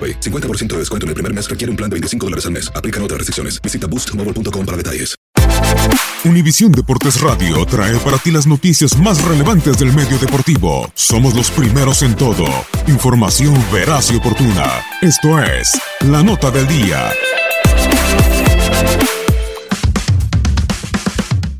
AroPay. 50% de descuento en el primer mes requiere un plan de 25 dólares al mes. Aplican otras restricciones. Visita boostmobile.com para detalles. Univisión Deportes Radio trae para ti las noticias más relevantes del medio deportivo. Somos los primeros en todo. Información veraz y oportuna. Esto es La Nota del Día.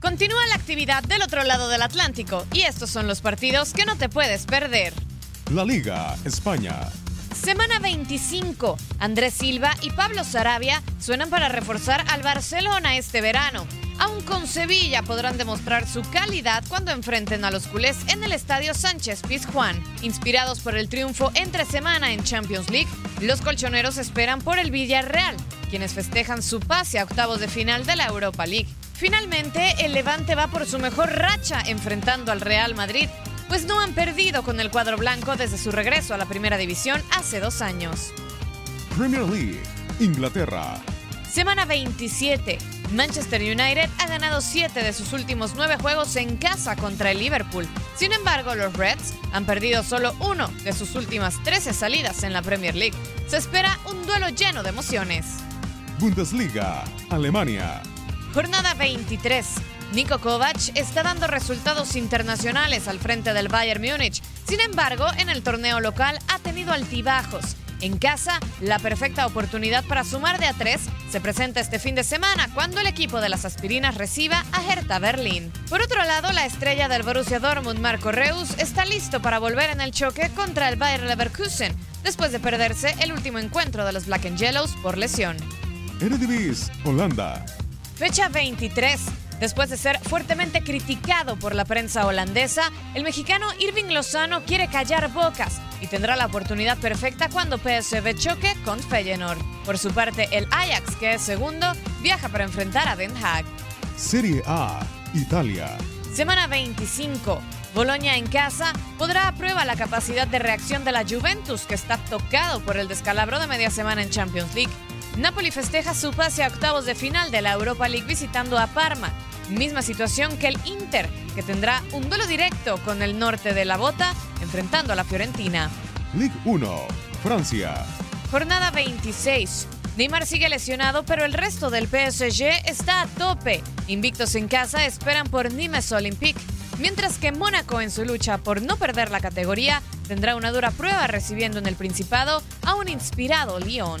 Continúa la actividad del otro lado del Atlántico y estos son los partidos que no te puedes perder. La Liga España. Semana 25. Andrés Silva y Pablo Sarabia suenan para reforzar al Barcelona este verano. Aún con Sevilla podrán demostrar su calidad cuando enfrenten a los culés en el estadio Sánchez Pizjuán. Inspirados por el triunfo entre semana en Champions League, los colchoneros esperan por el Villarreal, quienes festejan su pase a octavos de final de la Europa League. Finalmente, el Levante va por su mejor racha enfrentando al Real Madrid, pues no han perdido con el cuadro blanco desde su regreso a la primera división hace dos años. Premier League. Inglaterra. Semana 27. Manchester United ha ganado 7 de sus últimos 9 juegos en casa contra el Liverpool. Sin embargo, los Reds han perdido solo uno de sus últimas 13 salidas en la Premier League. Se espera un duelo lleno de emociones. Bundesliga. Alemania. Jornada 23. Niko Kovac está dando resultados internacionales al frente del Bayern Múnich. Sin embargo, en el torneo local ha tenido altibajos. En casa, la perfecta oportunidad para sumar de a tres se presenta este fin de semana cuando el equipo de las aspirinas reciba a Hertha Berlín. Por otro lado, la estrella del Borussia Dortmund, Marco Reus, está listo para volver en el choque contra el Bayer Leverkusen, después de perderse el último encuentro de los Black and Yellows por lesión. Eredivisie. Holanda. Fecha 23. Después de ser fuertemente criticado por la prensa holandesa, el mexicano Irving Lozano quiere callar bocas y tendrá la oportunidad perfecta cuando PSV choque con Feyenoord. Por su parte, el Ajax, que es segundo, viaja para enfrentar a Den Haag. Serie A. Italia. Semana 25. Boloña en casa podrá a prueba la capacidad de reacción de la Juventus, que está tocado por el descalabro de media semana en Champions League. Napoli festeja su pase a octavos de final de la Europa League visitando a Parma. Misma situación que el Inter, que tendrá un duelo directo con el norte de la bota, enfrentando a la Fiorentina. Ligue 1. Francia. Jornada 26. Neymar sigue lesionado, pero el resto del PSG está a tope. Invictos en casa esperan por Nimes Olympique, mientras que Mónaco en su lucha por no perder la categoría tendrá una dura prueba recibiendo en el Principado a un inspirado Lyon.